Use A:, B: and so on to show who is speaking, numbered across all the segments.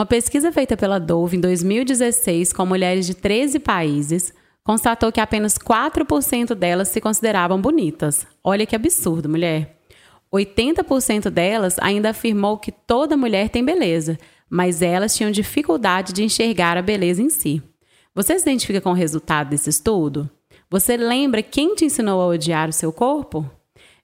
A: Uma pesquisa feita pela Dove em 2016 com mulheres de 13 países constatou que apenas 4% delas se consideravam bonitas. Olha que absurdo, mulher. 80% delas ainda afirmou que toda mulher tem beleza, mas elas tinham dificuldade de enxergar a beleza em si. Você se identifica com o resultado desse estudo? Você lembra quem te ensinou a odiar o seu corpo?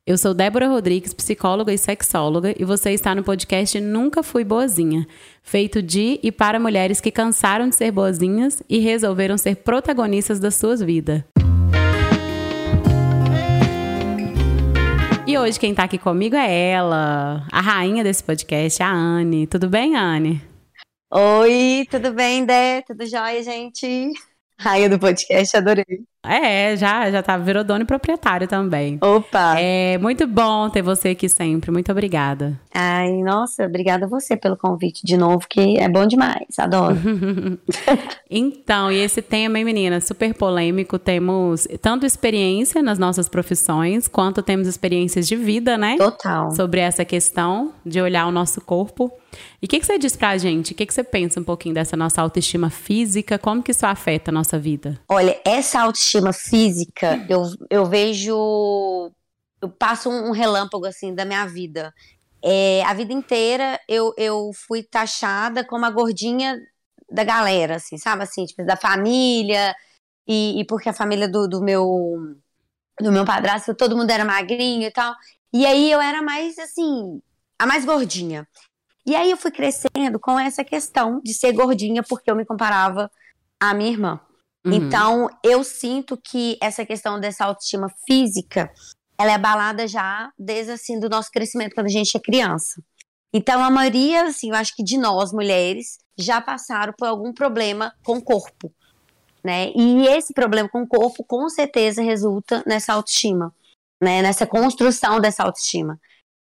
A: Eu sou Débora Rodrigues, psicóloga e sexóloga, e você está no podcast Nunca Fui Boazinha, feito de e para mulheres que cansaram de ser boazinhas e resolveram ser protagonistas das suas vidas. E hoje quem está aqui comigo é ela, a rainha desse podcast, a Anne. Tudo bem, Anne?
B: Oi, tudo bem, Dé? Tudo jóia, gente? Rainha do podcast, adorei.
A: É, já, já tá, virou dono e proprietário também.
B: Opa!
A: É muito bom ter você aqui sempre. Muito obrigada.
B: Ai, nossa, obrigada a você pelo convite de novo, que é bom demais, adoro.
A: então, e esse tema, hein, menina, super polêmico. Temos tanto experiência nas nossas profissões, quanto temos experiências de vida, né?
B: Total.
A: Sobre essa questão de olhar o nosso corpo. E o que, que você diz pra gente? O que, que você pensa um pouquinho dessa nossa autoestima física? Como que isso afeta a nossa vida?
B: Olha, essa autoestima física, eu, eu vejo. Eu passo um relâmpago assim da minha vida. É, a vida inteira eu, eu fui taxada como a gordinha da galera, assim, sabe? Assim, tipo, da família, e, e porque a família do, do meu do meu padrasto, todo mundo era magrinho e tal. E aí eu era mais assim, a mais gordinha. E aí eu fui crescendo com essa questão de ser gordinha porque eu me comparava à minha irmã. Uhum. Então, eu sinto que essa questão dessa autoestima física, ela é abalada já desde assim do nosso crescimento quando a gente é criança. Então, a maioria, assim, eu acho que de nós mulheres já passaram por algum problema com o corpo, né? E esse problema com o corpo, com certeza, resulta nessa autoestima, né? Nessa construção dessa autoestima.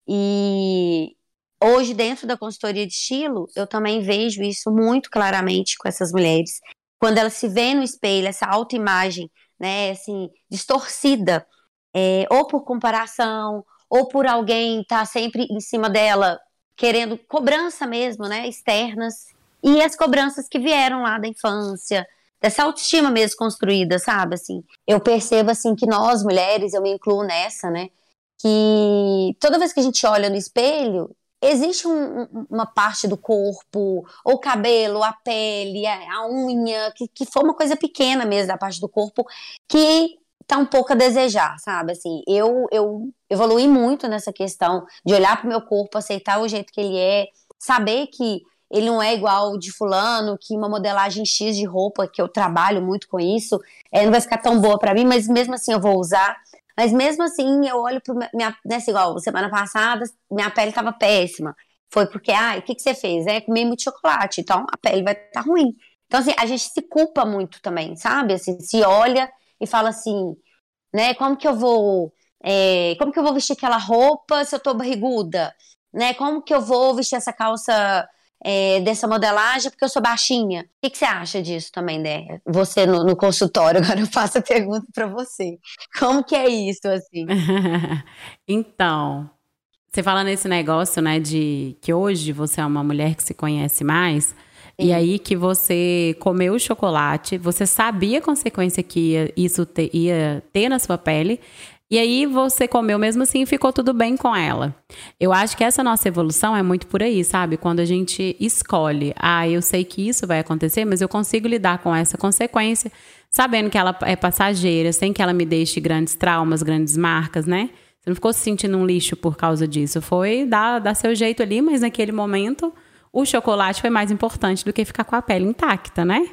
B: E hoje, dentro da consultoria de estilo, eu também vejo isso muito claramente com essas mulheres quando ela se vê no espelho, essa autoimagem, né, assim, distorcida, é, ou por comparação, ou por alguém estar tá sempre em cima dela, querendo cobrança mesmo, né, externas, e as cobranças que vieram lá da infância, dessa autoestima mesmo construída, sabe, assim. Eu percebo, assim, que nós, mulheres, eu me incluo nessa, né, que toda vez que a gente olha no espelho, existe um, uma parte do corpo, ou o cabelo, a pele, a, unha, que, que for uma coisa pequena mesmo da parte do corpo, que tá um pouco a desejar, sabe? Assim, eu, eu evolui muito nessa questão de olhar para o meu corpo, aceitar o jeito que ele é, saber que ele não é igual de fulano, que uma modelagem X de roupa, que eu trabalho muito com isso, é, não vai ficar tão boa para mim, mas mesmo assim eu vou usar. Mas mesmo assim, eu olho pro minha, nessa igual, semana passada, minha pele tava péssima. Foi porque, ah, o que, que você fez? É, comi muito chocolate, então a pele vai estar tá ruim. Então, assim, a gente se culpa muito também, sabe? Assim, se olha e fala assim, né, como que eu vou, é, como que eu vou vestir aquela roupa se eu tô barriguda? Né, como que eu vou vestir essa calça é, dessa modelagem porque eu sou baixinha. O que, que você acha disso também, né? Você no, no consultório, agora eu faço a pergunta para você. Como que é isso, assim?
A: então, você fala nesse negócio, né, de que hoje você é uma mulher que se conhece mais. Sim. E aí que você comeu o chocolate, você sabia a consequência que ia, isso te, ia ter na sua pele, e aí você comeu mesmo assim e ficou tudo bem com ela. Eu acho que essa nossa evolução é muito por aí, sabe? Quando a gente escolhe, ah, eu sei que isso vai acontecer, mas eu consigo lidar com essa consequência, sabendo que ela é passageira, sem que ela me deixe grandes traumas, grandes marcas, né? Você não ficou se sentindo um lixo por causa disso. Foi dar, dar seu jeito ali, mas naquele momento o chocolate foi mais importante do que ficar com a pele intacta, né?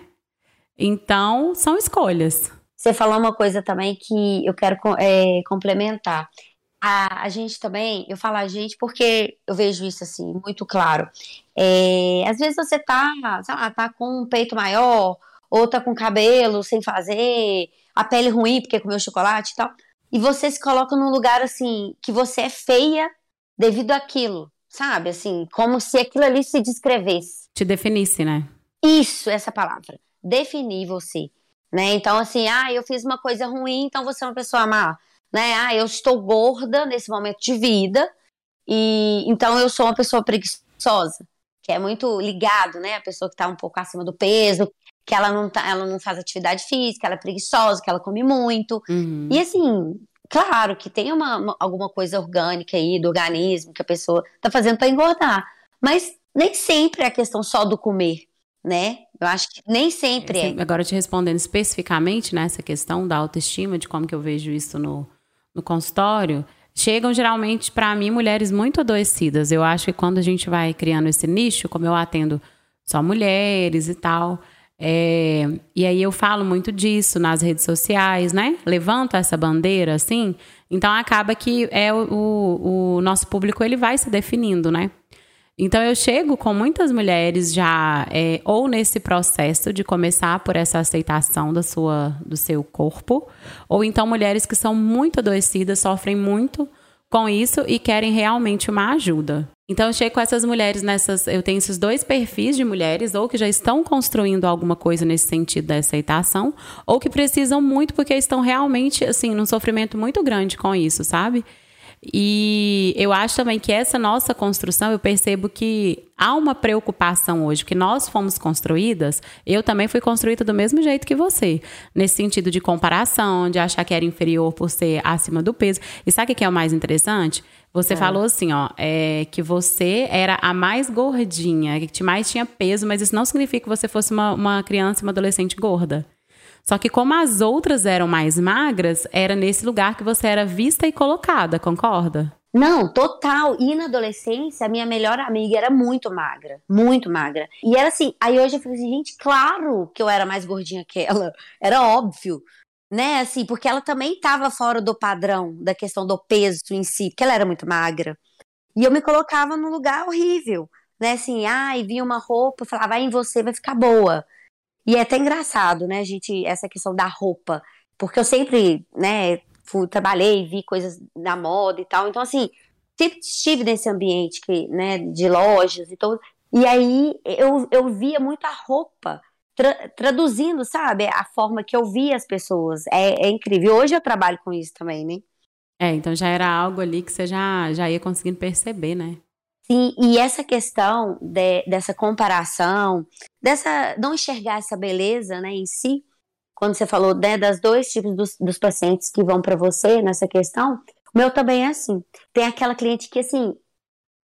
A: Então, são escolhas.
B: Você falou uma coisa também que eu quero é, complementar. A, a, gente também, eu falo a gente porque eu vejo isso assim, muito claro. É, às vezes você tá, sei lá, tá com um peito maior, ou tá com cabelo sem fazer, a pele ruim porque comeu chocolate e tal. E você se coloca num lugar assim, que você é feia devido àquilo, sabe? Assim, como se aquilo ali se descrevesse.
A: Te definisse, né?
B: Isso, essa palavra. Definir você. Né? Então, assim, ah, eu fiz uma coisa ruim, então você é uma pessoa má. Né? Ah, eu estou gorda nesse momento de vida, e então eu sou uma pessoa preguiçosa. que é muito ligado, né? A pessoa que está um pouco acima do peso, que ela não, tá, ela não faz atividade física, ela é preguiçosa, que ela come muito. Uhum. E assim, claro que tem uma, uma, alguma coisa orgânica aí do organismo que a pessoa está fazendo para engordar, mas nem sempre é a questão só do comer, né? Eu acho que nem sempre é.
A: Agora te respondendo especificamente nessa questão da autoestima, de como que eu vejo isso no, no consultório, chegam geralmente para mim mulheres muito adoecidas. Eu acho que quando a gente vai criando esse nicho, como eu atendo só mulheres e tal, é, e aí eu falo muito disso nas redes sociais, né? Levanto essa bandeira, assim. Então acaba que é o, o, o nosso público ele vai se definindo, né? Então eu chego com muitas mulheres já é, ou nesse processo de começar por essa aceitação da sua, do seu corpo, ou então mulheres que são muito adoecidas, sofrem muito com isso e querem realmente uma ajuda. Então eu chego com essas mulheres nessas, eu tenho esses dois perfis de mulheres ou que já estão construindo alguma coisa nesse sentido da aceitação, ou que precisam muito porque estão realmente assim num sofrimento muito grande com isso, sabe? E eu acho também que essa nossa construção, eu percebo que há uma preocupação hoje, que nós fomos construídas, eu também fui construída do mesmo jeito que você, nesse sentido de comparação, de achar que era inferior por ser acima do peso. E sabe o que é o mais interessante? Você é. falou assim, ó, é, que você era a mais gordinha, que mais tinha peso, mas isso não significa que você fosse uma, uma criança, uma adolescente gorda. Só que como as outras eram mais magras, era nesse lugar que você era vista e colocada, concorda?
B: Não, total. E na adolescência, a minha melhor amiga era muito magra, muito magra. E era assim, aí hoje eu fico assim, gente, claro que eu era mais gordinha que ela. Era óbvio, né? Assim, porque ela também estava fora do padrão da questão do peso em si, porque ela era muito magra. E eu me colocava num lugar horrível, né? Assim, ai, vinha uma roupa, falava, vai em você, vai ficar boa. E é até engraçado, né, gente, essa questão da roupa, porque eu sempre, né, fui, trabalhei, vi coisas na moda e tal, então assim, sempre estive nesse ambiente que, né, de lojas e todo, e aí eu, eu via muito a roupa tra traduzindo, sabe, a forma que eu via as pessoas, é, é incrível, hoje eu trabalho com isso também, né.
A: É, então já era algo ali que você já, já ia conseguindo perceber, né?
B: Sim, e essa questão de, dessa comparação, dessa não enxergar essa beleza, né, em si, quando você falou né, das dois tipos dos, dos pacientes que vão para você nessa questão, o meu também é assim. Tem aquela cliente que assim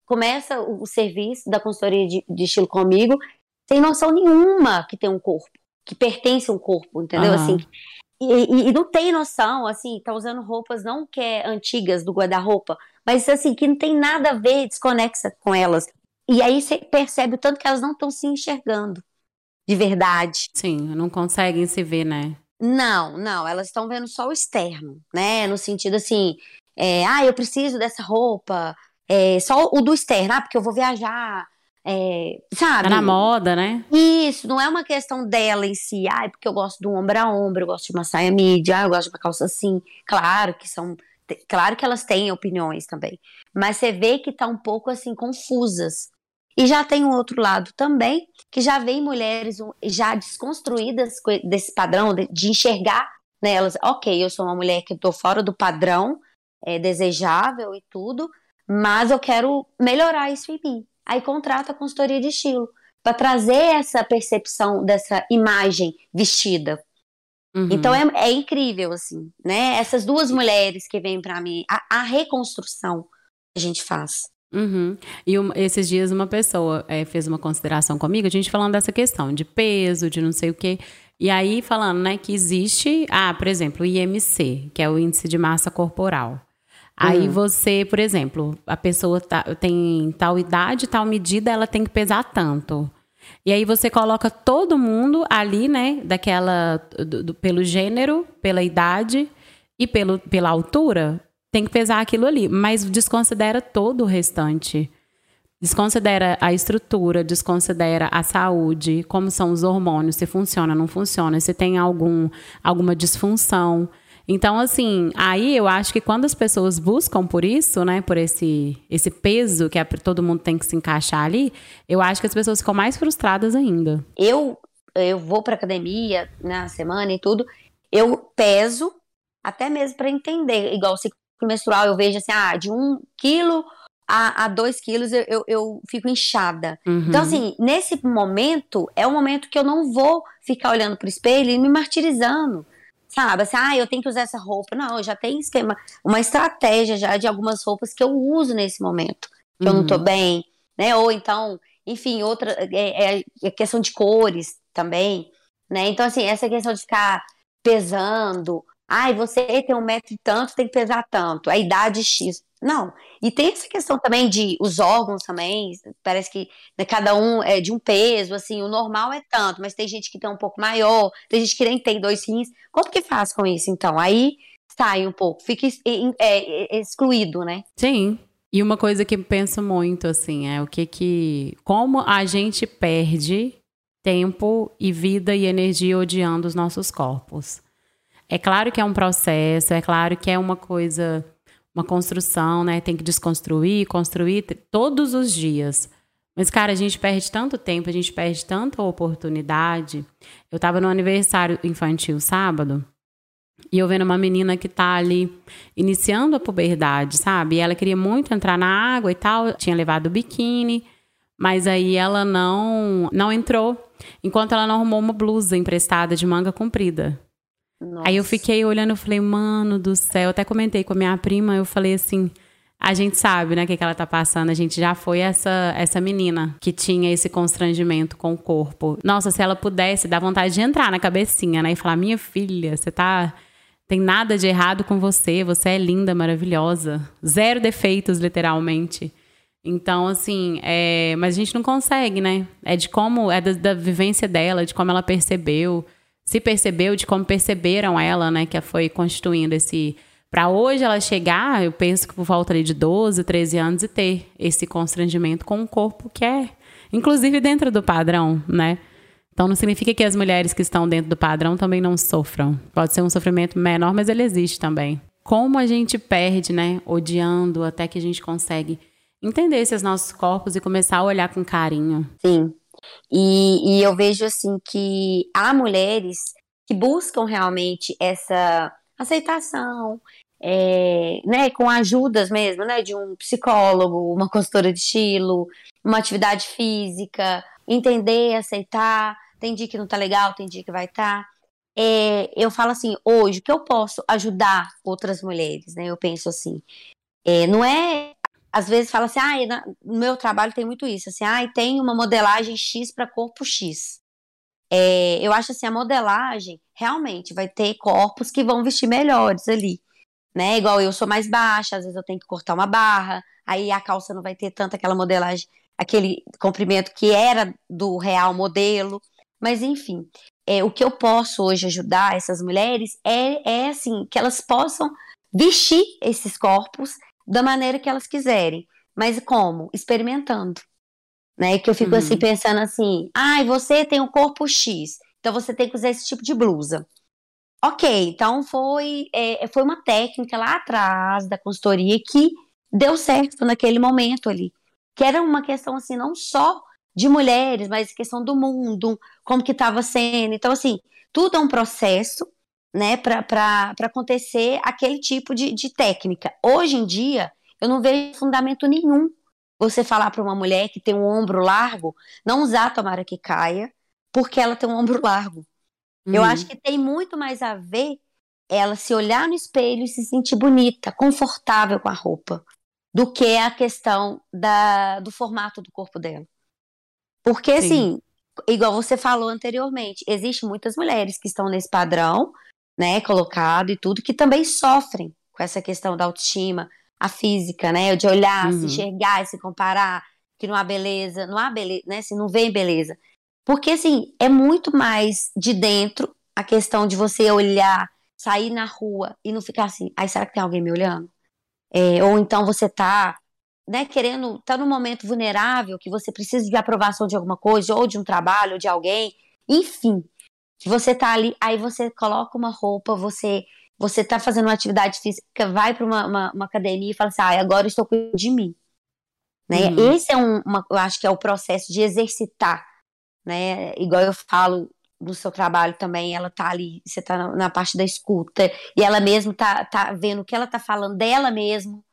B: começa o, o serviço da consultoria de, de, estilo comigo sem noção nenhuma que tem um corpo, que pertence a um corpo, entendeu? Uhum. Assim, e, e, e, não tem noção, assim, tá usando roupas não que é antigas do guarda-roupa, mas assim, que não tem nada a ver, desconexa com elas. E aí você percebe o tanto que elas não estão se enxergando de verdade.
A: Sim, não conseguem se ver, né?
B: Não, não, elas estão vendo só o externo, né? No sentido assim, é, ah, eu preciso dessa roupa, é, só o do externo, ah, porque eu vou viajar, é, sabe?
A: Tá na moda, né?
B: Isso, não é uma questão dela em si, ah, porque eu gosto de um ombro a ombro, eu gosto de uma saia mídia, ah, eu gosto de uma calça assim. Claro que são Claro que elas têm opiniões também, mas você vê que tá um pouco assim confusas. E já tem um outro lado também, que já vem mulheres já desconstruídas desse padrão de, enxergar nelas, ok, eu sou uma mulher que estou fora do padrão é, desejável e tudo, mas eu quero melhorar isso em mim. Aí contrata a consultoria de estilo para trazer essa percepção dessa imagem vestida Uhum. Então é, é, incrível, assim, né? Essas duas mulheres que vêm para mim, a, a, reconstrução que a gente faz.
A: Uhum. E um, esses dias uma pessoa é, fez uma consideração comigo, a gente falando dessa questão de peso, de não sei o quê. E aí falando, né, que existe, ah, por exemplo, o IMC, que é o índice de massa corporal. Aí uhum. você, por exemplo, a pessoa tá, tem tal idade, tal medida, ela tem que pesar tanto. E aí você coloca todo mundo ali, né? Daquela. Do, do, pelo gênero, pela idade e pelo, pela altura. Tem que pesar aquilo ali. Mas desconsidera todo o restante. Desconsidera a estrutura, desconsidera a saúde, como são os hormônios, se funciona, não funciona, se tem algum, alguma disfunção. Então, assim, aí eu acho que quando as pessoas buscam por isso, né, por esse, esse peso que é, todo mundo tem que se encaixar ali, eu acho que as pessoas ficam mais frustradas ainda.
B: Eu, eu vou para academia na semana e tudo, eu peso até mesmo para entender, igual o ciclo menstrual, eu vejo assim, ah, de um quilo a, a dois quilos eu, eu, eu fico inchada. Uhum. Então, assim, nesse momento, é um momento que eu não vou ficar olhando pro espelho e me martirizando. Sabe, assim, ah, eu tenho que usar essa roupa. Não, eu já tenho esquema, uma estratégia já de algumas roupas que eu uso nesse momento, que uhum. eu não tô uhum. bem, né? Ou então, enfim, outra, é, é, é questão de cores também, né? Então, assim, essa questão de ficar pesando, ai, você tem um metro e tanto, tem que pesar tanto, a idade X. Não. E tem essa questão também de os órgãos também, parece que né, cada um é de um peso, assim, o normal é tanto, mas tem gente que tem um pouco maior, tem gente que nem tem dois rins. Como que faz com isso, então? Aí sai um pouco, fica é, é, excluído, né?
A: Sim. E uma coisa que penso muito, assim, é o que que... Como a gente perde tempo e vida e energia odiando os nossos corpos. É claro que é um processo, é claro que é uma coisa uma construção, né? Tem que desconstruir, construir todos os dias. Mas, cara, a gente perde tanto tempo, a gente perde tanta oportunidade. Eu tava no aniversário infantil sábado e eu vendo uma menina que tá ali iniciando a puberdade, sabe? E ela queria muito entrar na água e tal, tinha levado o biquíni, mas aí ela não não entrou enquanto ela não arrumou uma blusa emprestada de manga comprida. Nossa. Aí eu fiquei olhando e falei, mano do céu. Eu até comentei com a minha prima, eu falei assim. A gente sabe, né, o que, que ela tá passando. A gente já foi essa, essa menina que tinha esse constrangimento com o corpo. Nossa, se ela pudesse, dá vontade de entrar na cabecinha, né? E falar: minha filha, você tá. Tem nada de errado com você, você é linda, maravilhosa. Zero defeitos, literalmente. Então, assim, é... mas a gente não consegue, né? É de como, é da, da vivência dela, de como ela percebeu se percebeu, de como perceberam ela, né, que foi constituindo esse para hoje ela chegar, eu penso que por volta ali de 12, 13 anos e ter esse constrangimento com um corpo que é inclusive dentro do padrão, né? Então não significa que as mulheres que estão dentro do padrão também não sofram. Pode ser um sofrimento menor, mas ele existe também. Como a gente perde, né, odiando até que a gente consegue entender esses nossos corpos e começar a olhar com carinho.
B: Sim. E, e eu vejo assim que há mulheres que buscam realmente essa aceitação, é, né, com ajudas mesmo, né, de um psicólogo, uma consultora de estilo, uma atividade física, entender, aceitar, tem dia que não tá legal, tem dia que vai estar. Tá. É, eu falo assim, hoje, que eu posso ajudar outras mulheres, né, eu penso assim, é, não é às vezes fala assim, ah, no meu trabalho tem muito isso, assim, ah, tem uma modelagem X para corpo X. É, eu acho assim, a modelagem realmente vai ter corpos que vão vestir melhores ali, né? Igual eu sou mais baixa, às vezes eu tenho que cortar uma barra, aí a calça não vai ter tanto aquela modelagem, aquele comprimento que era do real modelo, mas enfim, é, o que eu posso hoje ajudar essas mulheres é, é assim, que elas possam vestir esses corpos da maneira que elas quiserem. Mas como? Experimentando. Né? Que eu fico assim, uhum. assim pensando assim: ai, ah, você tem um corpo X, então você tem que usar esse tipo de blusa. Ok, então foi, é, foi uma técnica lá atrás da consultoria que deu certo naquele momento ali. Que era uma questão assim, não só de mulheres, mas questão do mundo, como que estava sendo. Então, assim, tudo é um processo né, para acontecer aquele tipo de, de técnica. Hoje em dia, eu não vejo fundamento nenhum você falar para uma mulher que tem um ombro largo, não usar tomara que caia, porque ela tem um ombro largo. Uhum. Eu acho que tem muito mais a ver ela se olhar no espelho e se sentir bonita, confortável com a roupa, do que a questão da, do formato do corpo dela. Porque, Sim. assim, igual você falou anteriormente, existem muitas mulheres que estão nesse padrão, né, colocado e tudo, que também sofrem com essa questão da autoestima, a física, né, de olhar, uhum. se enxergar e se comparar, que não há beleza, não há beleza, né, se não vê beleza. Porque, assim, é muito mais de dentro a questão de você olhar, sair na rua e não ficar assim, aí será que tem alguém me olhando? É, ou então você tá, né, querendo, tá num momento vulnerável, que você precisa de aprovação de alguma coisa, ou de um trabalho, ou de alguém, enfim, você tá ali, aí você coloca uma roupa, você você tá fazendo uma atividade física, vai para uma, uma, uma, academia e fala assim, ah, agora estou cuidando de mim. Né? Uhum. Esse é um, uma, eu acho que é o processo de exercitar, né? Igual eu falo no seu trabalho também, ela tá ali, você tá na, na parte da escuta, e ela mesmo tá, tá vendo o que ela tá falando dela mesmo,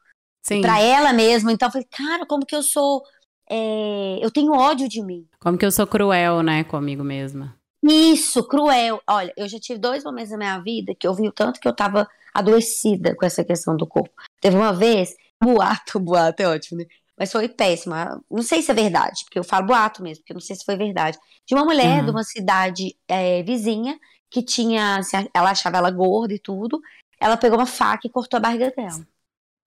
B: para ela mesma. Então eu falei, cara, como que eu sou. É, eu tenho ódio de mim.
A: Como que eu sou cruel, né, comigo mesma.
B: Isso, cruel. Olha, eu já tive dois momentos na minha vida que eu vi o tanto que eu tava adoecida com essa questão do corpo. Teve uma vez, boato, boato é ótimo, né? Mas foi péssima. Não sei se é verdade, porque eu falo boato mesmo, porque eu não sei se foi verdade. De uma mulher uhum. de uma cidade é, vizinha que tinha. Ela achava ela gorda e tudo. Ela pegou uma faca e cortou a barriga dela.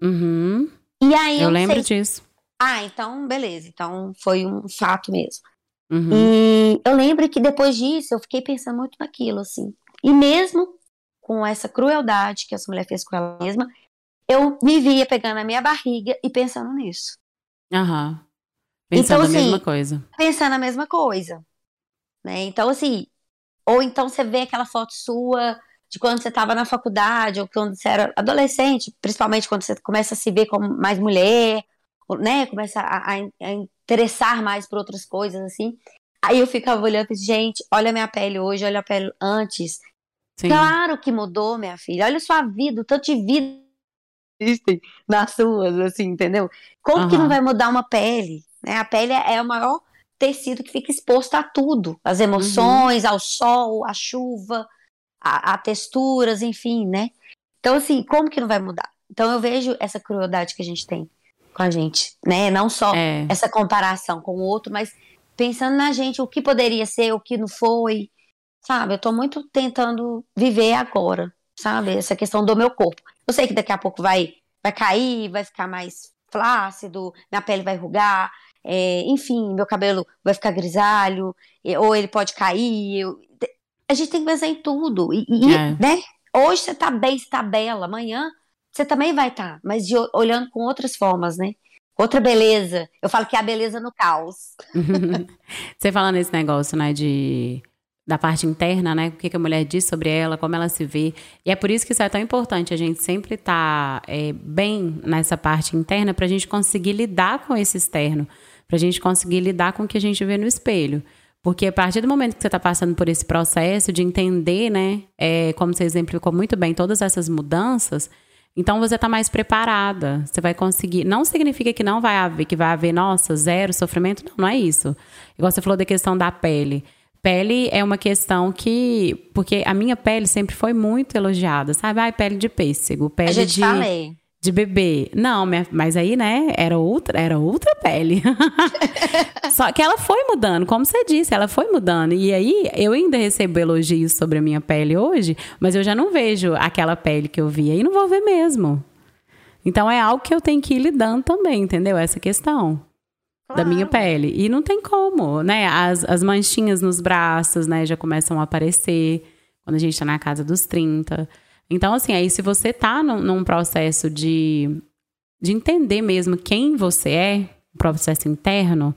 A: Uhum. E aí. Eu lembro sei... disso.
B: Ah, então, beleza. Então foi um fato mesmo. Uhum. E eu lembro que depois disso eu fiquei pensando muito naquilo, assim. E mesmo com essa crueldade que essa mulher fez com ela mesma, eu me via pegando a minha barriga e pensando nisso.
A: Aham. Pensando então, assim, a mesma coisa.
B: Pensando a mesma coisa. Né? Então, assim, ou então você vê aquela foto sua de quando você estava na faculdade, ou quando você era adolescente, principalmente quando você começa a se ver como mais mulher, né? Começa a, a, a interessar mais por outras coisas, assim. Aí eu ficava olhando e gente, olha a minha pele hoje, olha a pele antes. Sim. Claro que mudou, minha filha. Olha a sua vida, o tanto de vida existem nas suas, assim, entendeu? Como uhum. que não vai mudar uma pele? Né? A pele é o maior tecido que fica exposto a tudo, as emoções, uhum. ao sol, à chuva, a, a, texturas, enfim, né? Então, assim, como que não vai mudar? Então, eu vejo essa crueldade que a gente tem com a gente, né? Não só é. essa comparação com o outro, mas pensando na gente, o que poderia ser, o que não foi, sabe? Eu tô muito tentando viver agora, sabe? Essa questão do meu corpo. Eu sei que daqui a pouco vai, vai cair, vai ficar mais flácido, minha pele vai rugar, é, enfim, meu cabelo vai ficar grisalho, ou ele pode cair. Eu, a gente tem que pensar em tudo. E, e é. né? Hoje você tá bem, você tá bela, amanhã você também vai estar, tá, mas de, olhando com outras formas, né? Outra beleza. Eu falo que é a beleza no caos.
A: você falando nesse negócio, né, de da parte interna, né? O que, a mulher diz sobre ela, como ela se vê. E é por isso que isso é tão importante, a gente sempre estar tá, é, bem nessa parte interna para a gente conseguir lidar com esse externo, para a gente conseguir lidar com o que a gente vê no espelho. Porque a partir do momento que você está passando por esse processo de entender, né, é, como você exemplificou muito bem, todas essas mudanças, então você está mais preparada. Você vai conseguir. Não significa que não vai haver, que vai haver, nossa, zero sofrimento. Não, não é isso. Igual você falou da questão da pele. Pele é uma questão que. Porque a minha pele sempre foi muito elogiada, sabe? Ai, pele de pêssego, pele
B: eu de.
A: Falei. De bebê. Não, mas aí, né, era outra, era outra pele. Só que ela foi mudando, como você disse, ela foi mudando. E aí, eu ainda recebo elogios sobre a minha pele hoje, mas eu já não vejo aquela pele que eu via e não vou ver mesmo. Então é algo que eu tenho que ir lidando também, entendeu? Essa questão da minha pele. E não tem como, né? As, as manchinhas nos braços, né, já começam a aparecer quando a gente tá na casa dos 30. Então, assim, aí se você tá num, num processo de, de entender mesmo quem você é, um processo interno,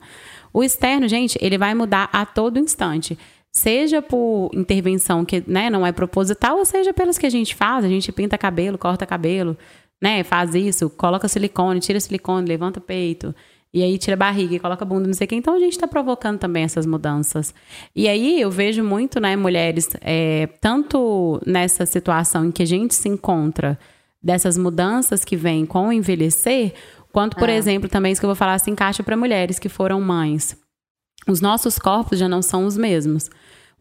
A: o externo, gente, ele vai mudar a todo instante. Seja por intervenção que né, não é proposital, ou seja pelas que a gente faz, a gente pinta cabelo, corta cabelo, né? Faz isso, coloca silicone, tira silicone, levanta peito. E aí tira a barriga e coloca a bunda, não sei o quê. Então a gente está provocando também essas mudanças. E aí eu vejo muito, né, mulheres, é, tanto nessa situação em que a gente se encontra, dessas mudanças que vêm com o envelhecer, quanto, por é. exemplo, também isso que eu vou falar se encaixa para mulheres que foram mães. Os nossos corpos já não são os mesmos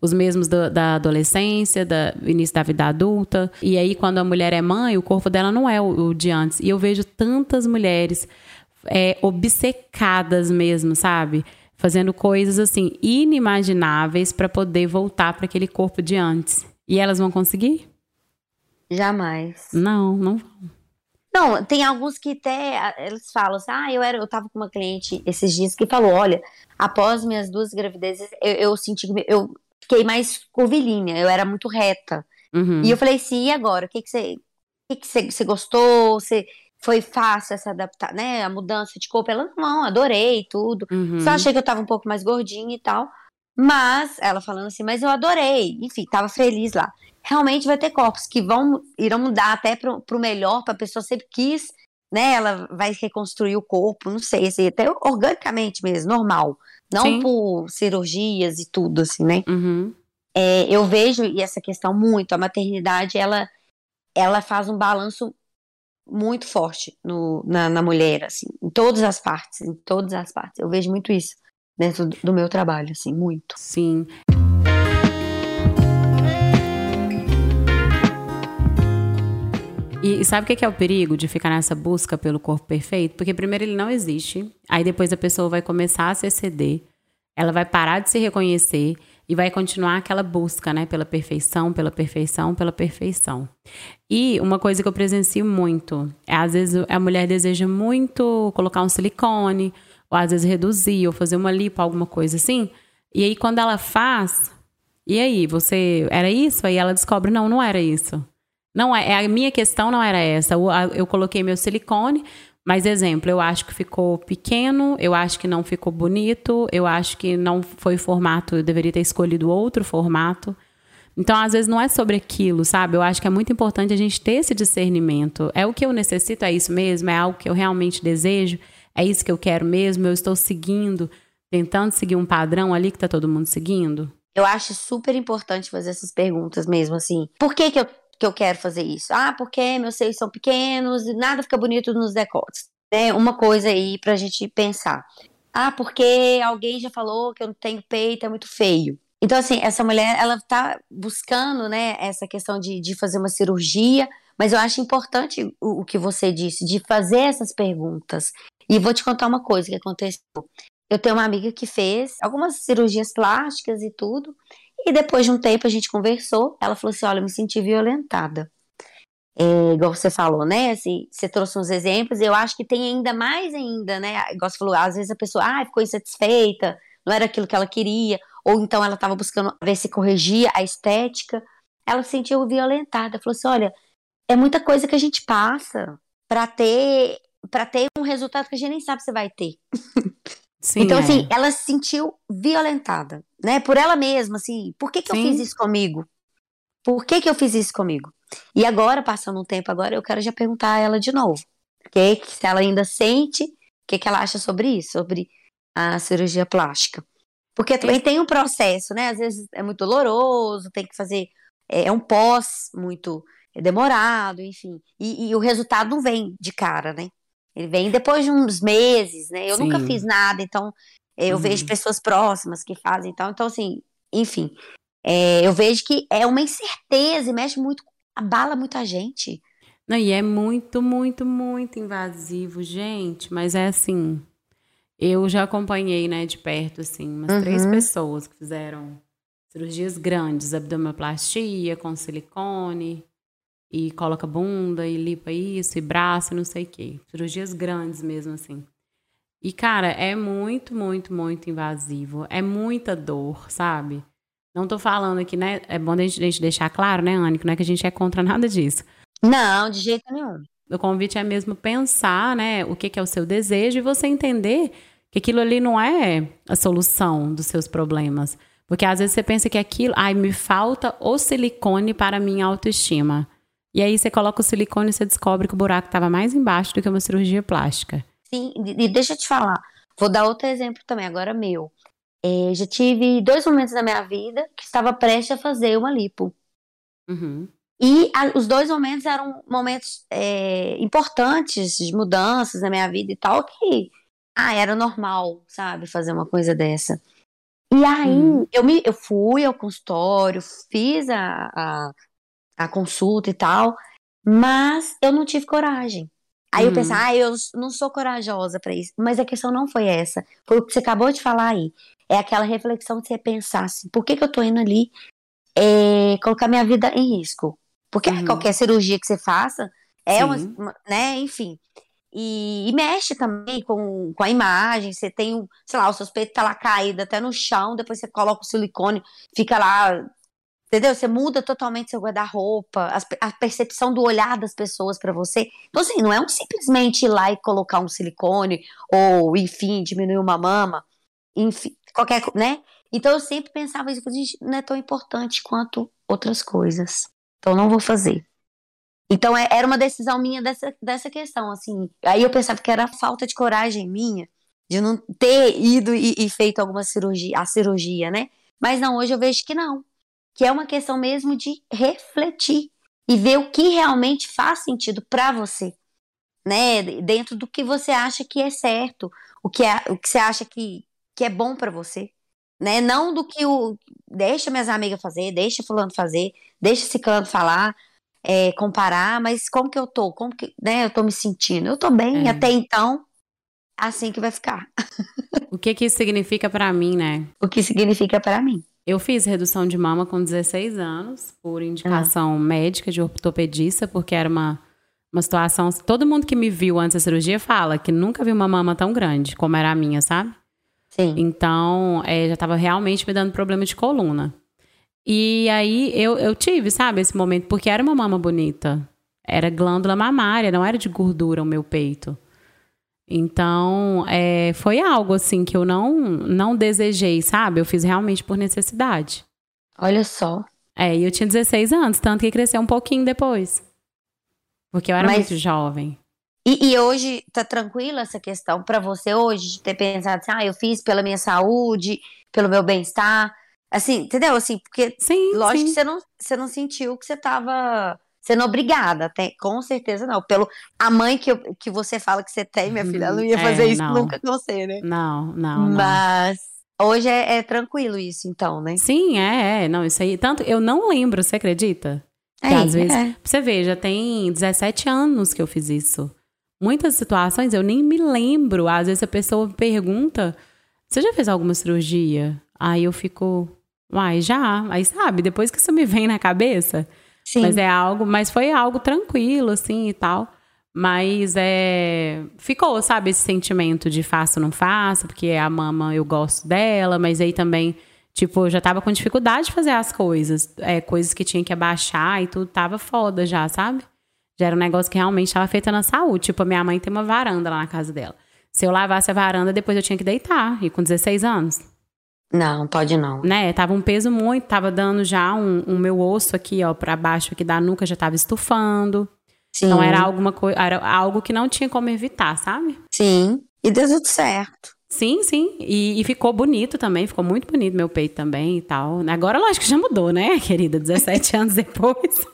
A: os mesmos do, da adolescência, do início da vida adulta. E aí, quando a mulher é mãe, o corpo dela não é o, o de antes. E eu vejo tantas mulheres é, obcecadas mesmo, sabe? Fazendo coisas assim inimagináveis para poder voltar para aquele corpo de antes. E elas vão conseguir?
B: Jamais.
A: Não, não vão.
B: Não, tem alguns que até eles falam assim: ah, eu era, eu tava com uma cliente esses dias que falou: olha, após minhas duas gravidezes, eu, eu senti que eu fiquei mais curvilínea, eu era muito reta. Uhum. E eu falei assim, e agora? O que, que você. O que, que você, você gostou? Você, foi fácil essa adaptar, né? A mudança de corpo. Ela, não, adorei tudo. Uhum. Só achei que eu tava um pouco mais gordinha e tal. Mas, ela falando assim, mas eu adorei. Enfim, tava feliz lá. Realmente vai ter corpos que vão, irão mudar até pro, pro melhor, pra pessoa sempre quis, né? Ela vai reconstruir o corpo, não sei, assim, até organicamente mesmo, normal. Não Sim. por cirurgias e tudo, assim, né? Uhum. É, eu vejo essa questão muito, a maternidade, ela, ela faz um balanço muito forte no, na, na, mulher, assim, em todas as partes, em todas as partes. Eu vejo muito isso dentro do meu trabalho, assim, muito.
A: Sim. E, sabe o que é o perigo de ficar nessa busca pelo corpo perfeito? Porque primeiro ele não existe, aí depois a pessoa vai começar a se exceder, ela vai parar de se reconhecer e vai continuar aquela busca, né, pela perfeição, pela perfeição, pela perfeição. E uma coisa que eu presencio muito é às vezes a mulher deseja muito colocar um silicone, ou às vezes reduzir, ou fazer uma lipo, alguma coisa assim. E aí quando ela faz, e aí, você era isso? Aí ela descobre, não, não era isso. Não é, a minha questão não era essa. Eu, eu coloquei meu silicone, mas exemplo, eu acho que ficou pequeno, eu acho que não ficou bonito, eu acho que não foi formato, eu deveria ter escolhido outro formato. Então, às vezes, não é sobre aquilo, sabe? Eu acho que é muito importante a gente ter esse discernimento. É o que eu necessito, é isso mesmo? É algo que eu realmente desejo? É isso que eu quero mesmo? Eu estou seguindo, tentando seguir um padrão ali que está todo mundo seguindo?
B: Eu acho super importante fazer essas perguntas mesmo, assim. Por que, que eu que eu quero fazer isso? Ah, porque meus seios são pequenos e nada fica bonito nos decotes. É uma coisa aí pra gente pensar. Ah, porque alguém já falou que eu não tenho peito, é muito feio. Então, assim, essa mulher, ela tá buscando, né, essa questão de, de fazer uma cirurgia, mas eu acho importante o, o que você disse, de fazer essas perguntas. E vou te contar uma coisa que aconteceu. Eu tenho uma amiga que fez algumas cirurgias plásticas e tudo, e depois de um tempo a gente conversou, ela falou assim: olha, eu me senti violentada. É, igual você falou, né? Assim, você trouxe uns exemplos, eu acho que tem ainda mais ainda, né? Igual você falou, às vezes a pessoa ah, ficou insatisfeita, não era aquilo que ela queria, ou então ela estava buscando ver se corrigia a estética. Ela se sentiu violentada, falou assim: olha, é muita coisa que a gente passa para ter para ter um resultado que a gente nem sabe se vai ter. Sim, então, assim, é. ela se sentiu violentada, né? Por ela mesma, assim, por que, que eu fiz isso comigo? Por que, que eu fiz isso comigo? E agora, passando um tempo agora, eu quero já perguntar a ela de novo. Que, se ela ainda sente, o que, que ela acha sobre isso, sobre a cirurgia plástica. Porque também tem um processo, né? Às vezes é muito doloroso, tem que fazer. É, é um pós muito demorado, enfim. E, e, o resultado não vem de cara, né? Ele vem depois de uns meses, né? Eu Sim. nunca fiz nada, então eu uhum. vejo pessoas próximas que fazem, então, então assim, enfim, é, eu vejo que é uma incerteza e mexe muito, abala muita gente.
A: Não, e é muito, muito, muito invasivo, gente, mas é assim, eu já acompanhei, né, de perto, assim, umas uhum. três pessoas que fizeram cirurgias grandes, abdominoplastia com silicone, e coloca bunda e lipa isso e braço, não sei o quê. Cirurgias grandes mesmo assim. E cara, é muito, muito, muito invasivo, é muita dor, sabe? Não tô falando aqui, né? É bom a gente, deixar claro, né, Anne, que não é que a gente é contra nada disso.
B: Não, de jeito nenhum.
A: O convite é mesmo pensar, né, o que, que é o seu desejo e você entender que aquilo ali não é a solução dos seus problemas. Porque às vezes você pensa que aquilo, ai, me falta o silicone para minha autoestima. E aí você coloca o silicone e você descobre que o buraco estava mais embaixo do que uma cirurgia plástica.
B: Sim, e deixa eu te falar. Vou dar outro exemplo também, agora meu. É, já tive dois momentos na minha vida que estava prestes a fazer uma lipo.
A: Uhum.
B: E a, os dois momentos eram momentos é, importantes de mudanças na minha vida e tal, que ah, era normal, sabe, fazer uma coisa dessa. E aí uhum. eu, me, eu fui ao consultório, fiz a, a a consulta e tal, mas eu não tive coragem. Aí uhum. eu pensei, ah, eu não sou corajosa para isso. Mas a questão não foi essa. Foi o que você acabou de falar aí. É aquela reflexão de você pensar assim, por que, que eu tô indo ali é, colocar minha vida em risco? Porque uhum. qualquer cirurgia que você faça é uma, uma, né, enfim. E, e, mexe também com, com a imagem. Você tem, sei lá, o seu peito tá lá caído até no chão, depois você coloca o silicone, fica lá Entendeu? Você muda totalmente seu guarda-roupa, a percepção do olhar das pessoas para você. Então, assim, não é um simplesmente ir lá e colocar um silicone, ou, enfim, diminuir uma mama, enfim, qualquer, né? Então, eu sempre pensava isso, gente, não é tão importante quanto outras coisas. Então, não vou fazer. Então, é, era uma decisão minha dessa, dessa questão, assim. Aí eu pensava que era falta de coragem minha, de não ter ido e, e feito alguma cirurgia, a cirurgia, né? Mas não, hoje eu vejo que não que é uma questão mesmo de refletir e ver o que realmente faz sentido para você. né? Dentro do que você acha que é certo, o que, é, o que você acha que, que é bom para você, né? Não do que o deixa minhas amigas fazer, deixa fulano fazer, deixa clã falar, é, comparar, mas como que eu tô? Como que, né? Eu tô me sentindo? Eu tô bem, é. até então, assim que vai ficar.
A: o que que isso significa para mim, né?
B: O que significa para mim.
A: Eu fiz redução de mama com 16 anos, por indicação ah. médica de ortopedista, porque era uma uma situação. Todo mundo que me viu antes da cirurgia fala que nunca viu uma mama tão grande como era a minha, sabe?
B: Sim.
A: Então, é, já estava realmente me dando problema de coluna. E aí eu, eu tive, sabe, esse momento, porque era uma mama bonita. Era glândula mamária, não era de gordura o meu peito. Então, é, foi algo assim que eu não, não desejei, sabe? Eu fiz realmente por necessidade.
B: Olha só.
A: É, e eu tinha 16 anos, tanto que cresceu um pouquinho depois. Porque eu era Mas, muito jovem.
B: E, e, hoje tá tranquila essa questão para você hoje de ter pensado assim, ah, eu fiz pela minha saúde, pelo meu bem-estar, assim, entendeu? Assim, porque sim, lógico sim. que você não, você não sentiu que você tava sendo obrigada, até, com certeza não. Pelo a mãe que, eu, que você fala que você tem, minha filha, ela não ia uhum. fazer é, isso não. nunca com você, né?
A: Não, não, não.
B: Mas hoje é, é, tranquilo isso, então, né?
A: Sim, é, é, não, isso aí, tanto, eu não lembro, você acredita? Que às vezes, é. você vê, já tem 17 anos que eu fiz isso. Muitas situações eu nem me lembro. Às vezes a pessoa pergunta: Você já fez alguma cirurgia? Aí eu fico, uai, já. Aí sabe, depois que isso me vem na cabeça. Sim. Mas é algo, mas foi algo tranquilo, assim e tal. Mas é. Ficou, sabe, esse sentimento de faço ou não faço, porque a mama eu gosto dela, mas aí também Tipo, eu já tava com dificuldade de fazer as coisas. É, coisas que tinha que abaixar e tudo tava foda já, sabe? Já era um negócio que realmente tava feito na saúde. Tipo, a minha mãe tem uma varanda lá na casa dela. Se eu lavasse a varanda, depois eu tinha que deitar. E com 16 anos.
B: Não, pode não.
A: Né? Tava um peso muito, tava dando já um, um meu osso aqui, ó, pra baixo aqui da nuca já tava estufando. Sim. Então era alguma coisa, era algo que não tinha como evitar, sabe?
B: Sim. E deu tudo certo.
A: Sim, sim. E, e, ficou bonito também, ficou muito bonito meu peito também e tal. Agora, lógico que já mudou, né, querida? 17 anos depois.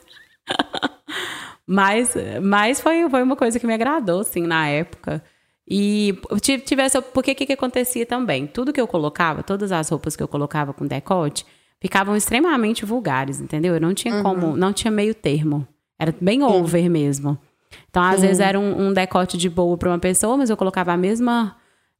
A: mas mas foi, foi uma coisa que me agradou, assim, na época. E tivesse. Porque o que, que acontecia também? Tudo que eu colocava, todas as roupas que eu colocava com decote, ficavam extremamente vulgares, entendeu? Eu não tinha uhum. como, não tinha meio termo. Era bem over uhum. mesmo. Então, às vezes, era um, um decote de boa para uma pessoa, mas eu colocava a mesma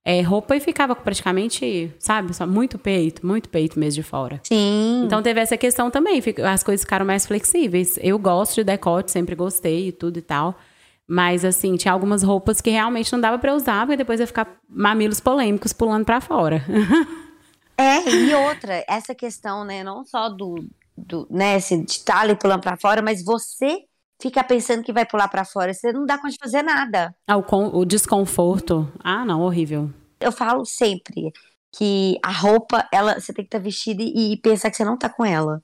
A: é, roupa e ficava praticamente, sabe, só muito peito, muito peito mesmo de fora.
B: Sim.
A: Então teve essa questão também, as coisas ficaram mais flexíveis. Eu gosto de decote, sempre gostei e tudo e tal. Mas, assim, tinha algumas roupas que realmente não dava para usar, porque depois ia ficar mamilos polêmicos pulando para fora.
B: é, e outra, essa questão, né, não só do, do né, assim, de estar tá ali pulando para fora, mas você fica pensando que vai pular para fora, você não dá conta de fazer nada.
A: Ah, o, o desconforto. Ah, não, horrível.
B: Eu falo sempre que a roupa, ela, você tem que estar tá vestida e, e pensar que você não tá com ela.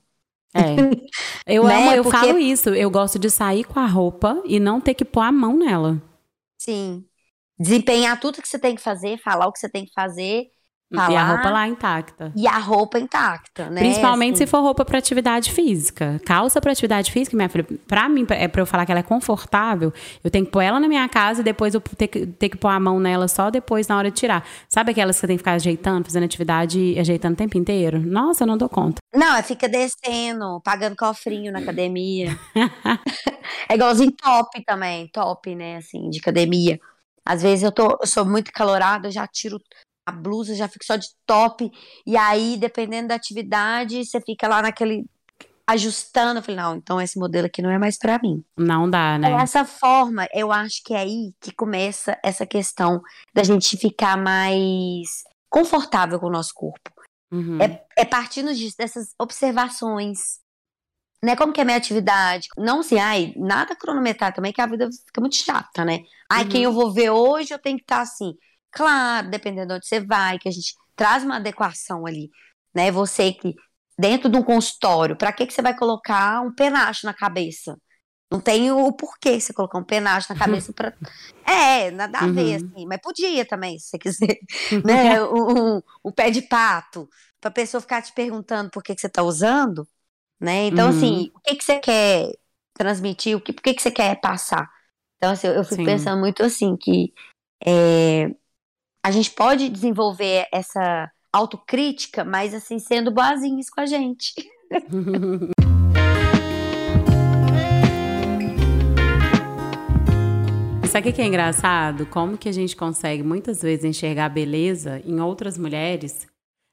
A: É. Eu né? amo, eu Porque... falo isso. Eu gosto de sair com a roupa e não ter que pôr a mão nela.
B: Sim. Desempenhar tudo que você tem que fazer, falar o que você tem que fazer
A: Tá e lá, a roupa lá intacta.
B: E a roupa intacta, né?
A: Principalmente assim. se for roupa para atividade física. Calça para atividade física, minha filha, pra mim, é pra eu falar que ela é confortável, eu tenho que pôr ela na minha casa e depois eu ter que, ter que pôr a mão nela só depois na hora de tirar. Sabe aquelas que você tem que ficar ajeitando, fazendo atividade, ajeitando o tempo inteiro? Nossa, eu não dou conta.
B: Não, fica descendo, pagando cofrinho na academia. é igualzinho top também, top, né, assim, de academia. Às vezes eu, tô, eu sou muito calorada, eu já tiro a blusa já fica só de top. E aí, dependendo da atividade, você fica lá naquele ajustando. Eu falei, não, então esse modelo aqui não é mais para mim.
A: Não dá, né?
B: Dessa forma, eu acho que é aí que começa essa questão da gente ficar mais confortável com o nosso corpo. Uhum. É, é partindo disso, dessas observações. Né, como que é a minha atividade? Não assim, ai, nada cronometrar também, que a vida fica muito chata, né? Ai, uhum. quem eu vou ver hoje, eu tenho que estar tá assim. Claro, dependendo de onde você vai, que a gente traz uma adequação ali, né? Você que dentro de um consultório, para que que você vai colocar um penacho na cabeça? Não tem o porquê você colocar um penacho na cabeça para É, nada a ver, uhum. assim. Mas podia também, se você quiser. né? Um, um, um, pé de pato. Pra pessoa ficar te perguntando por que, que você tá usando. Né? Então, assim, uhum. assim, o que, que você quer transmitir? O que, por que, que você quer passar? Então, assim, eu fico Sim. pensando muito assim, que é, a gente pode desenvolver essa autocrítica, mas assim, sendo boazinhos com a gente.
A: Sabe o que é engraçado? Como que a gente consegue muitas vezes enxergar beleza em outras mulheres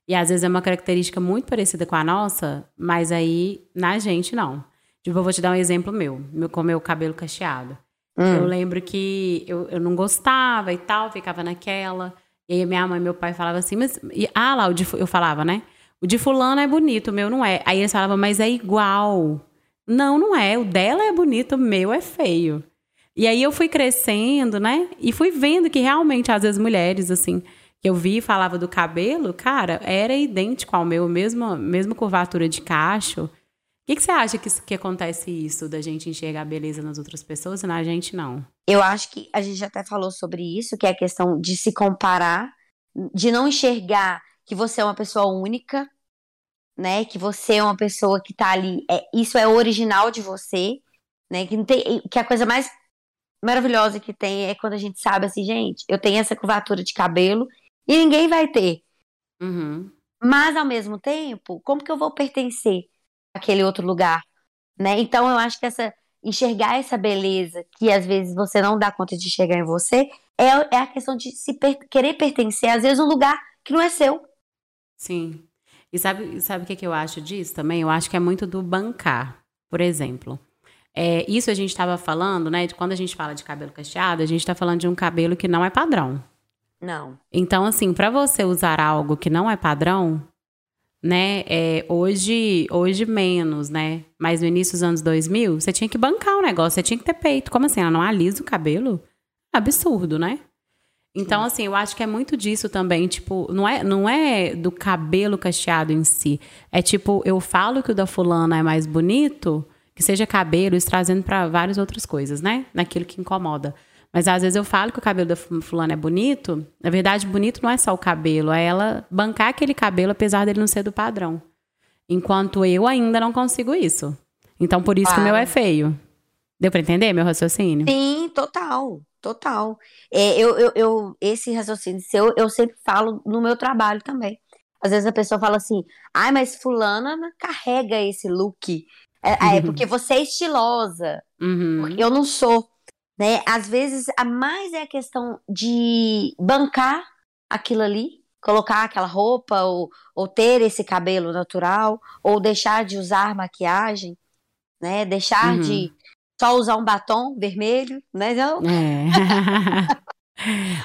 A: e às vezes é uma característica muito parecida com a nossa, mas aí na gente não. Tipo, eu vou te dar um exemplo meu, meu com meu cabelo cacheado. Hum. Eu lembro que eu, eu não gostava e tal, ficava naquela. E aí minha mãe e meu pai falavam assim, mas. E, ah, lá, o de, eu falava, né? O de fulano é bonito, o meu não é. Aí eles falavam, mas é igual. Não, não é. O dela é bonito, o meu é feio. E aí eu fui crescendo, né? E fui vendo que realmente, às vezes, mulheres, assim, que eu vi e falava do cabelo, cara, era idêntico ao meu, mesmo, mesmo curvatura de cacho. O que, que você acha que, que acontece isso, da gente enxergar a beleza nas outras pessoas e na gente não?
B: Eu acho que a gente até falou sobre isso, que é a questão de se comparar, de não enxergar que você é uma pessoa única, né? Que você é uma pessoa que tá ali, é, isso é original de você, né? Que, não tem, que a coisa mais maravilhosa que tem é quando a gente sabe assim, gente, eu tenho essa curvatura de cabelo e ninguém vai ter.
A: Uhum.
B: Mas ao mesmo tempo, como que eu vou pertencer àquele outro lugar, né? Então eu acho que essa enxergar essa beleza que às vezes você não dá conta de chegar em você é, é a questão de se per querer pertencer às vezes um lugar que não é seu.
A: Sim. E sabe, sabe o que, que eu acho disso também? Eu acho que é muito do bancar, por exemplo. É, isso a gente estava falando, né? De quando a gente fala de cabelo cacheado, a gente está falando de um cabelo que não é padrão.
B: Não.
A: Então, assim, para você usar algo que não é padrão, né? É, hoje, hoje menos, né? Mas no início dos anos 2000, você tinha que bancar o negócio, você tinha que ter peito. Como assim? Ela não alisa o cabelo? Absurdo, né? Então, Sim. assim, eu acho que é muito disso também, tipo, não é, não é do cabelo cacheado em si. É tipo, eu falo que o da fulana é mais bonito, que seja cabelo, isso trazendo para várias outras coisas, né? Naquilo que incomoda. Mas às vezes eu falo que o cabelo da fulana é bonito. Na verdade, bonito não é só o cabelo, é ela bancar aquele cabelo apesar dele não ser do padrão. Enquanto eu ainda não consigo isso. Então, por isso claro. que o meu é feio. Deu para entender meu raciocínio?
B: Sim, total. Total. É, eu, eu, eu, esse raciocínio seu, eu sempre falo no meu trabalho também. Às vezes a pessoa fala assim, ai, mas fulana carrega esse look. É, é porque você é estilosa.
A: Uhum.
B: Eu não sou. Né? Às vezes, a mais é a questão de bancar aquilo ali, colocar aquela roupa, ou, ou ter esse cabelo natural, ou deixar de usar maquiagem, né? Deixar uhum. de só usar um batom vermelho, né? Não?
A: É.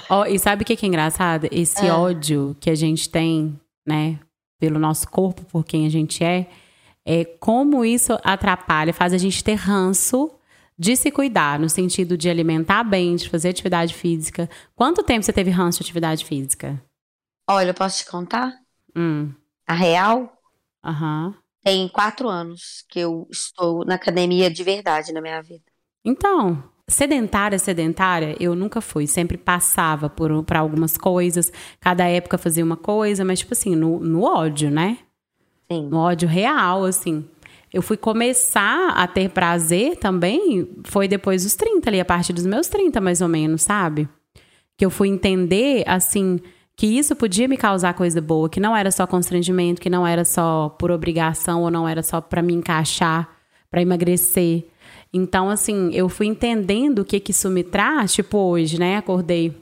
A: oh, e sabe o que é engraçado? Esse ah. ódio que a gente tem, né, pelo nosso corpo, por quem a gente é, é como isso atrapalha, faz a gente ter ranço de se cuidar, no sentido de alimentar bem, de fazer atividade física. Quanto tempo você teve ranço de atividade física?
B: Olha, eu posso te contar?
A: Hum.
B: A real?
A: Aham. Uhum.
B: Tem quatro anos que eu estou na academia de verdade na minha vida.
A: Então, sedentária, sedentária, eu nunca fui. Sempre passava por para algumas coisas. Cada época fazia uma coisa, mas tipo assim, no, no ódio, né?
B: Sim.
A: No ódio real, assim eu fui começar a ter prazer também foi depois dos 30, ali, a partir dos meus 30, mais ou menos, sabe? Que eu fui entender, assim, que isso podia me causar coisa boa, que não era só constrangimento, que não era só por obrigação ou não era só para me encaixar, para emagrecer. Então, assim, eu fui entendendo o que que isso me traz, tipo hoje, né? Acordei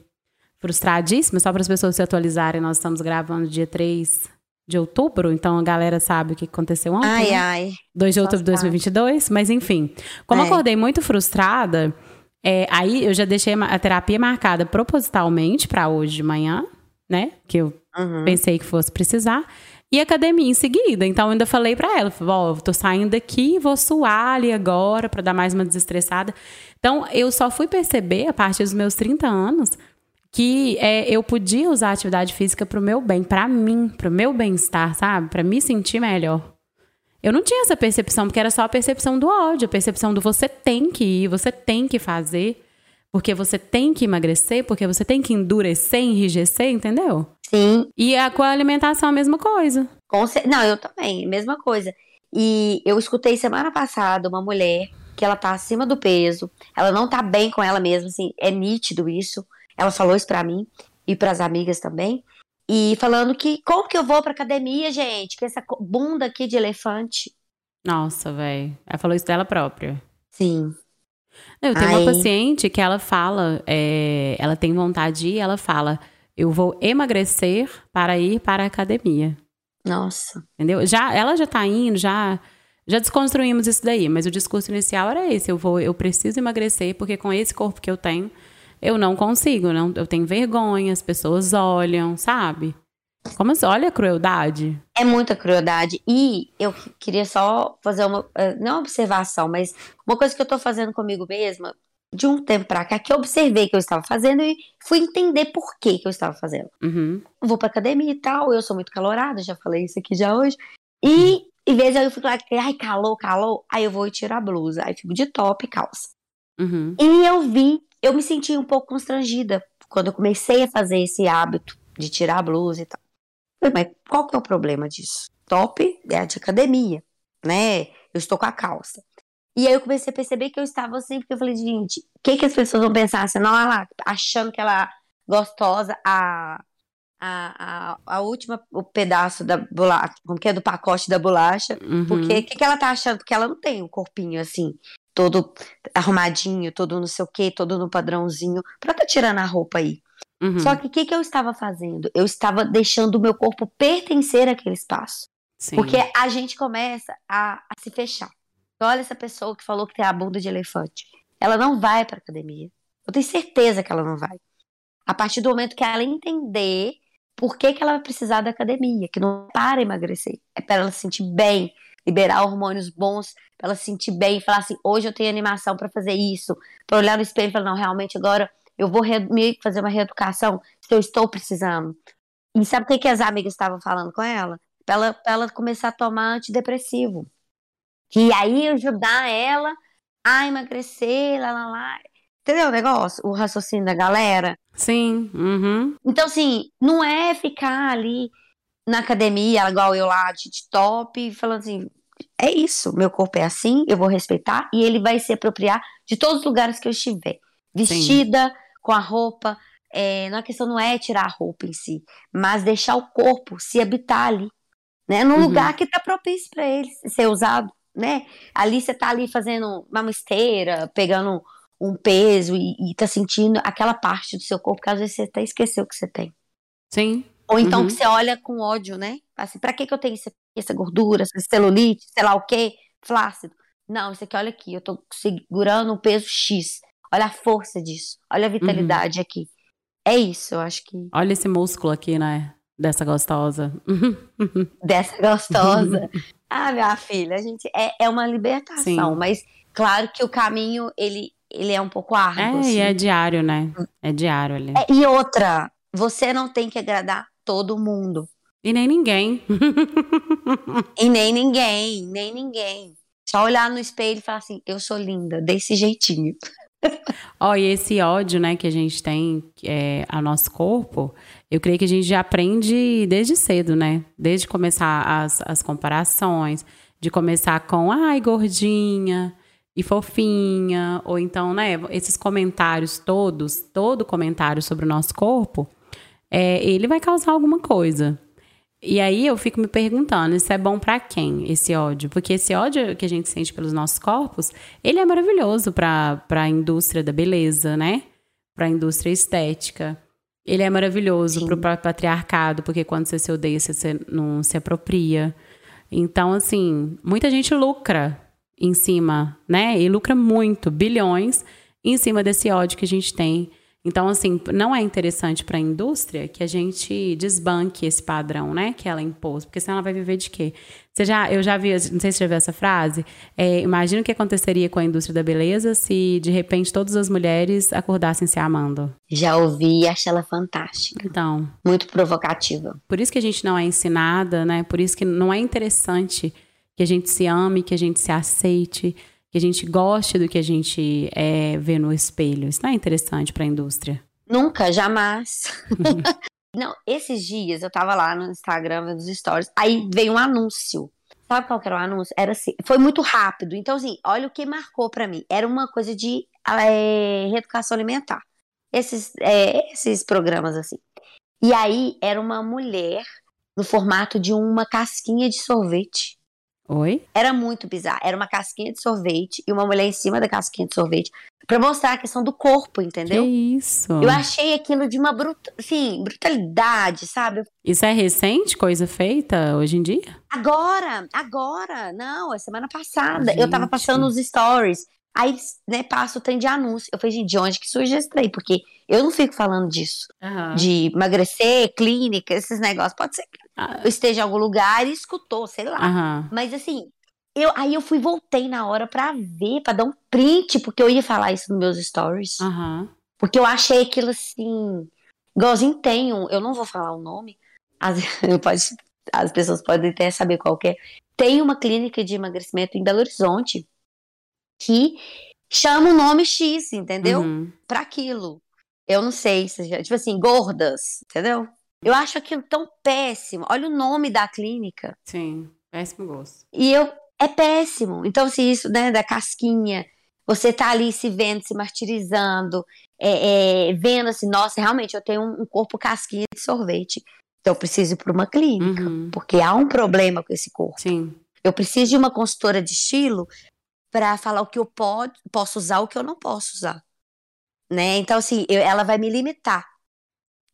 A: frustradíssima, só para as pessoas se atualizarem, nós estamos gravando dia 3 de outubro, então a galera sabe o que aconteceu ontem.
B: Ai,
A: né?
B: ai.
A: 2 de outubro de 2022, mas enfim. Como é. acordei muito frustrada, é, aí eu já deixei a terapia marcada propositalmente para hoje de manhã, né? Que eu uhum. pensei que fosse precisar. E academia em seguida. Então eu ainda falei para ela, ó, oh, tô saindo daqui, vou suar ali agora para dar mais uma desestressada. Então eu só fui perceber a partir dos meus 30 anos que é, eu podia usar a atividade física para o meu bem, para mim, para o meu bem-estar, sabe? Para me sentir melhor. Eu não tinha essa percepção, porque era só a percepção do ódio, a percepção do você tem que ir, você tem que fazer, porque você tem que emagrecer, porque você tem que endurecer, enrijecer, entendeu?
B: Sim.
A: E a, com a alimentação a mesma coisa.
B: Com, não, eu também, mesma coisa. E eu escutei semana passada uma mulher que ela tá acima do peso, ela não tá bem com ela mesma, assim, é nítido isso. Ela falou isso pra mim e pras amigas também. E falando que como que eu vou pra academia, gente, com essa bunda aqui de elefante.
A: Nossa, velho. Ela falou isso dela própria.
B: Sim.
A: Eu tenho Ai. uma paciente que ela fala, é, ela tem vontade de ir, ela fala, eu vou emagrecer para ir para a academia.
B: Nossa.
A: Entendeu? Já, ela já tá indo, já já desconstruímos isso daí, mas o discurso inicial era esse, eu vou eu preciso emagrecer porque com esse corpo que eu tenho, eu não consigo, não, eu tenho vergonha, as pessoas olham, sabe? Como assim? Olha a crueldade.
B: É muita crueldade. E eu queria só fazer uma, eh, não uma observação, mas uma coisa que eu tô fazendo comigo mesma, de um tempo pra cá, que eu observei que eu estava fazendo e fui entender por que que eu estava fazendo.
A: Uhum.
B: vou pra academia e tal, eu sou muito calorada, já falei isso aqui já hoje. E em vez de eu fico lá, ai, calor, calor, aí eu vou e tiro a blusa, aí fico de top e calça.
A: Uhum.
B: E eu vi, eu me senti um pouco constrangida quando eu comecei a fazer esse hábito de tirar a blusa e tal. Mas qual que é o problema disso? Top é de academia, né? Eu estou com a calça. E aí eu comecei a perceber que eu estava assim, porque eu falei, gente, o que, que as pessoas vão pensar assim? Não, ela achando que ela é gostosa, a, a, a, a última, o pedaço da bolacha, como que é, do pacote da bolacha.
A: Uhum.
B: Porque o que, que ela tá achando? Porque ela não tem um corpinho assim, todo arrumadinho, todo não sei o quê, todo no padrãozinho, pra tá tirando a roupa aí.
A: Uhum.
B: Só que o que, que eu estava fazendo? Eu estava deixando o meu corpo pertencer àquele espaço.
A: Sim.
B: Porque a gente começa a, a, se fechar. Olha essa pessoa que falou que tem a bunda de elefante. Ela não vai para academia. Eu tenho certeza que ela não vai. A partir do momento que ela entender por que, que ela vai precisar da academia, que não é para emagrecer, é para ela se sentir bem, liberar hormônios bons, para ela se sentir bem e falar assim: hoje eu tenho animação para fazer isso, para olhar no espelho e falar: não, realmente agora eu vou fazer uma reeducação se eu estou precisando. E sabe o que, que as amigas estavam falando com ela? Pra ela, pra ela começar a tomar antidepressivo. E aí ajudar ela a emagrecer, lá, lá, lá. Entendeu o negócio? O raciocínio da galera?
A: Sim. Uhum.
B: Então, assim, não é ficar ali na academia, igual eu lá, de top, falando assim: é isso, meu corpo é assim, eu vou respeitar, e ele vai se apropriar de todos os lugares que eu estiver. Vestida, Sim com a roupa. É, não a questão não é tirar a roupa em si, mas deixar o corpo se habitar ali, né? Num uhum. lugar que está propício para ele ser usado, né? Ali você está ali fazendo uma esteira, pegando um peso e, e tá sentindo aquela parte do seu corpo que às vezes você até esqueceu que você tem.
A: Sim.
B: Ou então uhum. que você olha com ódio, né? Assim, pra que, que eu tenho essa, essa gordura, essa celulite, sei lá o quê, flácido? Não, isso aqui, olha aqui, eu tô segurando um peso X. Olha a força disso. Olha a vitalidade uhum. aqui. É isso, eu acho que.
A: Olha esse músculo aqui, né? Dessa gostosa.
B: Dessa gostosa. ah, minha filha, a gente é, é uma libertação, Sim. mas claro que o caminho ele, ele é um pouco árduo.
A: É, assim. e é diário, né? É diário ali.
B: É, e outra, você não tem que agradar todo mundo.
A: E nem ninguém.
B: e nem ninguém, nem ninguém. Só olhar no espelho e falar assim: eu sou linda, desse jeitinho.
A: Ó, oh, e esse ódio, né, que a gente tem é, ao nosso corpo, eu creio que a gente já aprende desde cedo, né? Desde começar as, as comparações, de começar com, ai, gordinha e fofinha, ou então, né, esses comentários todos, todo comentário sobre o nosso corpo, é, ele vai causar alguma coisa. E aí eu fico me perguntando, isso é bom para quem, esse ódio? Porque esse ódio que a gente sente pelos nossos corpos, ele é maravilhoso para a indústria da beleza, né? Para a indústria estética. Ele é maravilhoso para o patriarcado, porque quando você se odeia, você não se apropria. Então, assim, muita gente lucra em cima, né? E lucra muito, bilhões, em cima desse ódio que a gente tem então, assim, não é interessante para a indústria que a gente desbanque esse padrão, né, que ela impôs, porque senão ela vai viver de quê? Você já, eu já vi, não sei se você já viu essa frase, é, imagina o que aconteceria com a indústria da beleza se, de repente, todas as mulheres acordassem se amando.
B: Já ouvi e achei ela fantástica.
A: Então.
B: Muito provocativa.
A: Por isso que a gente não é ensinada, né, por isso que não é interessante que a gente se ame, que a gente se aceite, que a gente goste do que a gente é, vê no espelho. Isso não é interessante para a indústria.
B: Nunca, jamais. não, esses dias eu tava lá no Instagram vendo os stories, aí veio um anúncio Sabe qual era o anúncio? Era assim, foi muito rápido. Então, assim, olha o que marcou pra mim. Era uma coisa de é, reeducação alimentar. Esses, é, esses programas, assim. E aí, era uma mulher no formato de uma casquinha de sorvete.
A: Oi?
B: Era muito bizarro. Era uma casquinha de sorvete e uma mulher em cima da casquinha de sorvete para mostrar a questão do corpo, entendeu?
A: Que isso?
B: Eu achei aquilo de uma bruta, assim, brutalidade, sabe?
A: Isso é recente, coisa feita hoje em dia?
B: Agora, agora, não, é semana passada.
A: Gente.
B: Eu tava passando os stories. Aí, né, passa o trem de anúncio. Eu falei, gente, de onde que surge esse trem? Porque eu não fico falando disso.
A: Aham.
B: De emagrecer, clínica, esses negócios. Pode ser que
A: Ah,
B: esteja em algum lugar e escutou, sei lá.
A: Aham.
B: Mas assim, eu, aí eu fui voltei na hora pra ver, pra dar um print, porque eu ia falar isso nos meus stories.
A: Aham.
B: Porque eu achei aquilo assim. Igualzinho tem um. Eu não vou falar o nome. As, pode, as pessoas podem até saber qual que é. Tem uma clínica de emagrecimento em Belo Horizonte que chama o nome X, entendeu?
A: Uhum.
B: Pra aquilo. Eu não sei se. Tipo assim, gordas, entendeu? Eu acho aquilo tão péssimo. Olha o nome da clínica.
A: Sim. Péssimo gosto.
B: E eu é péssimo. Então, se isso, né, da casquinha, você tá ali se vendo, se martirizando, é, é, vendo assim, nossa, realmente eu tenho um, um corpo casquinha de sorvete. Então, eu preciso ir para uma clínica,
A: Uhum.
B: porque há um problema com esse corpo.
A: Sim.
B: Eu preciso de uma consultora de estilo para falar o que eu pode, posso usar, o que eu não posso usar. Né? Então, assim, eu- ela vai me limitar.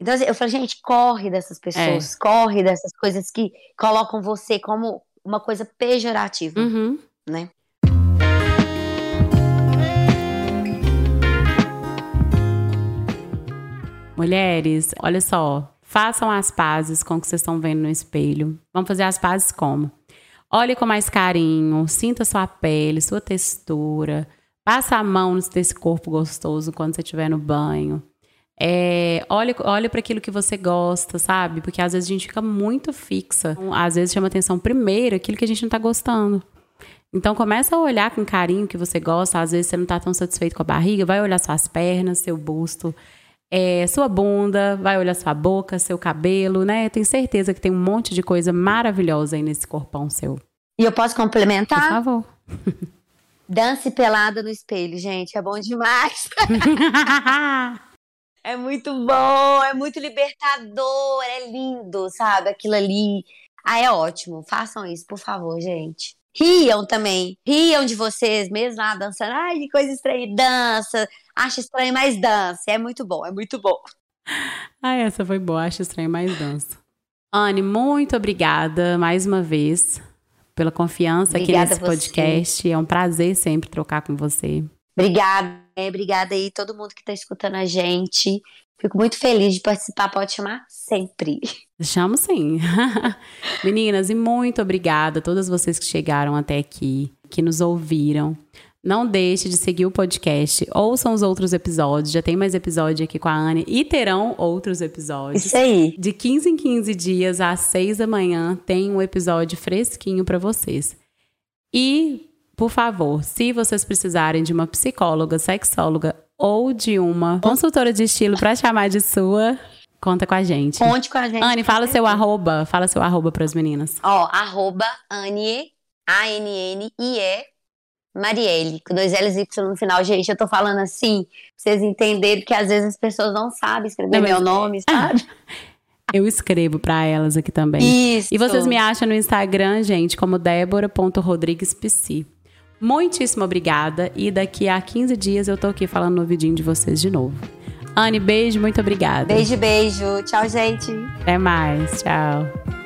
B: Então, assim, eu falei, gente, corre dessas
A: É.
B: pessoas, corre dessas coisas que colocam você como uma coisa pejorativa,
A: Uhum.
B: né?
A: Mulheres, olha só, façam as pazes com o que vocês estão vendo no espelho. Vamos fazer as pazes como? Olhe com mais carinho, sinta sua pele, sua textura. Passa a mão nesse corpo gostoso quando você estiver no banho. É, olhe olhe para aquilo que você gosta, sabe? Porque às vezes a gente fica muito fixa. Às vezes chama atenção primeiro aquilo que a gente não tá gostando. Então começa a olhar com carinho o que você gosta. Às vezes você não tá tão satisfeito com a barriga, vai olhar suas pernas, seu busto, é, sua bunda, vai olhar sua boca, seu cabelo, né? Tenho certeza que tem um monte de coisa maravilhosa aí nesse corpão seu.
B: E eu posso
A: Por
B: complementar?
A: favor.
B: Dance pelada no espelho, gente, é bom demais. É muito bom, é muito libertador, é lindo, sabe? Aquilo ali. Ah, é ótimo. Façam isso, por favor, gente. Riam também. Riam de vocês mesmo lá dançando. Ai, que coisa estranha. Dança. Acha estranho, mas dança. É muito bom, é muito bom.
A: ah, essa foi boa. Acho estranho, mas dança. Anne, muito obrigada mais uma vez pela confiança
B: Obrigada
A: aqui nesse podcast. É um prazer sempre trocar com você.
B: Obrigada, é, obrigada aí todo mundo que tá escutando a gente. Fico muito feliz de participar, pode chamar sempre.
A: Chamo sim. Meninas, e muito obrigada a todas vocês que chegaram até aqui, que nos ouviram. Não deixe de seguir o podcast. Ouçam os outros episódios. Já tem mais episódio aqui com a Anne e terão outros episódios.
B: Isso aí.
A: De 15 em 15 dias, às 6 da manhã, tem um episódio fresquinho para vocês. E, por favor, se vocês precisarem de uma psicóloga, sexóloga ou de uma consultora de estilo para chamar de sua, conta com a gente.
B: Conte com a gente.
A: Anne, fala seu arroba. Fala seu arroba para as meninas.
B: Ó, arroba Anie, A-N-N-I-E, Marielle, com dois L's e Y no final. Gente, eu tô falando assim, pra vocês entenderem que às vezes as pessoas não sabem escrever
A: Não, mas-
B: meu nome, sabe?
A: Eu escrevo para elas aqui também.
B: Isso.
A: E vocês me acham no Instagram, gente, como débora.rodriguespc. Muitíssimo obrigada. E daqui a 15 dias eu tô aqui falando no vidinho de vocês de novo. Anne, beijo, muito obrigada.
B: Beijo, beijo. Tchau, gente.
A: Até mais. Tchau.